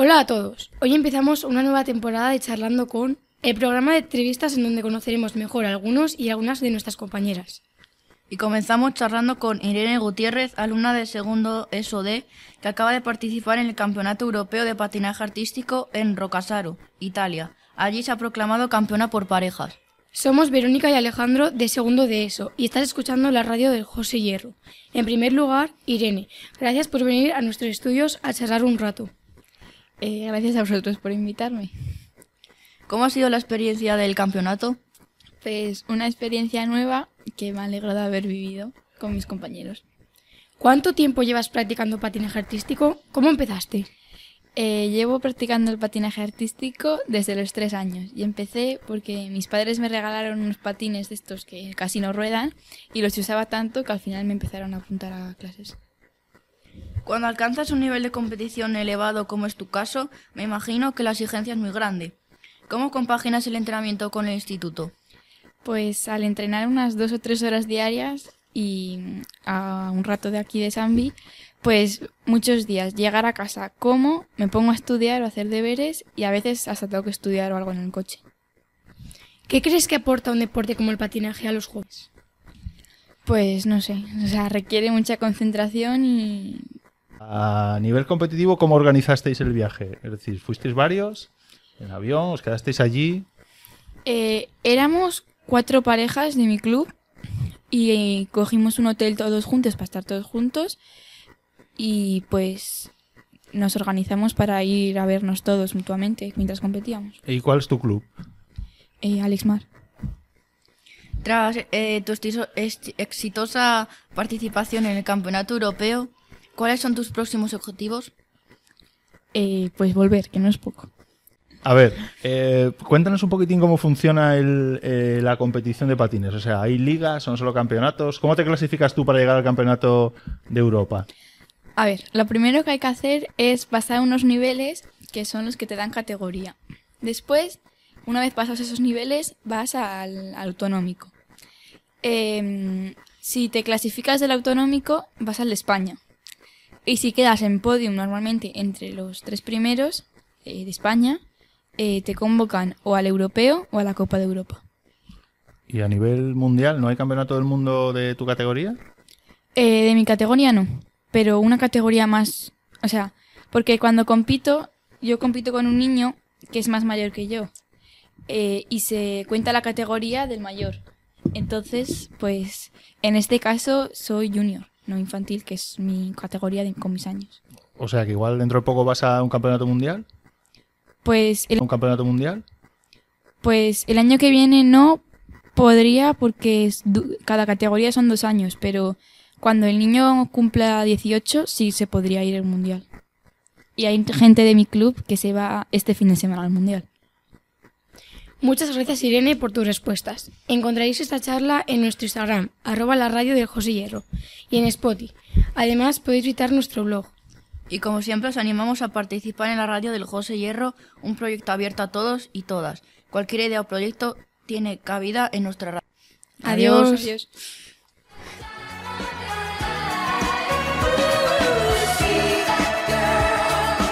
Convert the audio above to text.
Hola a todos. Hoy empezamos una nueva temporada de Charlando con el programa de entrevistas en donde conoceremos mejor a algunos y algunas de nuestras compañeras. Y comenzamos charlando con Irene Gutiérrez, alumna de segundo SOD, que acaba de participar en el Campeonato Europeo de Patinaje Artístico en Rocasaro, Italia. Allí se ha proclamado campeona por parejas. Somos Verónica y Alejandro de segundo de ESO y estás escuchando la radio del José Hierro. En primer lugar, Irene, gracias por venir a nuestros estudios a charlar un rato. Eh, gracias a vosotros por invitarme. ¿Cómo ha sido la experiencia del campeonato? Pues una experiencia nueva que me alegro de haber vivido con mis compañeros. ¿Cuánto tiempo llevas practicando patinaje artístico? ¿Cómo empezaste? Eh, llevo practicando el patinaje artístico desde los tres años y empecé porque mis padres me regalaron unos patines de estos que casi no ruedan y los usaba tanto que al final me empezaron a apuntar a clases. Cuando alcanzas un nivel de competición elevado como es tu caso, me imagino que la exigencia es muy grande. ¿Cómo compaginas el entrenamiento con el instituto? Pues al entrenar unas dos o tres horas diarias y a un rato de aquí de Sambi, pues muchos días llegar a casa, como, me pongo a estudiar o hacer deberes y a veces hasta tengo que estudiar o algo en el coche. ¿Qué crees que aporta un deporte como el patinaje a los jóvenes? Pues no sé, o sea, requiere mucha concentración y... A nivel competitivo, ¿cómo organizasteis el viaje? Es decir, ¿fuisteis varios en avión? ¿Os quedasteis allí? Eh, éramos cuatro parejas de mi club y eh, cogimos un hotel todos juntos para estar todos juntos y pues nos organizamos para ir a vernos todos mutuamente mientras competíamos. ¿Y cuál es tu club? Eh, Alex Mar. Tras eh, tu exitosa participación en el Campeonato Europeo, ¿cuáles son tus próximos objetivos? Eh, pues volver, que no es poco. A ver, eh, cuéntanos un poquitín cómo funciona el, eh, la competición de patines. O sea, ¿hay ligas? ¿Son solo campeonatos? ¿Cómo te clasificas tú para llegar al campeonato de Europa? A ver, lo primero que hay que hacer es pasar unos niveles que son los que te dan categoría. Después, una vez pasas esos niveles, vas al, al autonómico. Em, si te clasificas del autonómico, vas al de España. Y si quedas en podium normalmente entre los tres primeros eh, de España, eh, te convocan o al europeo o a la Copa de Europa. ¿Y a nivel mundial no hay campeonato del mundo de tu categoría? Eh, de mi categoría no, pero una categoría más, o sea, porque cuando compito, yo compito con un niño que es más mayor que yo eh, y se cuenta la categoría del mayor. Entonces, pues, en este caso soy junior, no infantil, que es mi categoría de- con mis años. O sea, que igual dentro de poco vas a un campeonato mundial. Pues el, ¿Un campeonato mundial? pues el año que viene no podría porque es cada categoría son dos años, pero cuando el niño cumpla 18 sí se podría ir al mundial. Y hay gente de mi club que se va este fin de semana al mundial. Muchas gracias Irene por tus respuestas. Encontraréis esta charla en nuestro Instagram, arroba la radio del José Hierro, y en Spotify. Además podéis visitar nuestro blog. Y como siempre os animamos a participar en la radio del José Hierro, un proyecto abierto a todos y todas. Cualquier idea o proyecto tiene cabida en nuestra radio. Adiós. Adiós.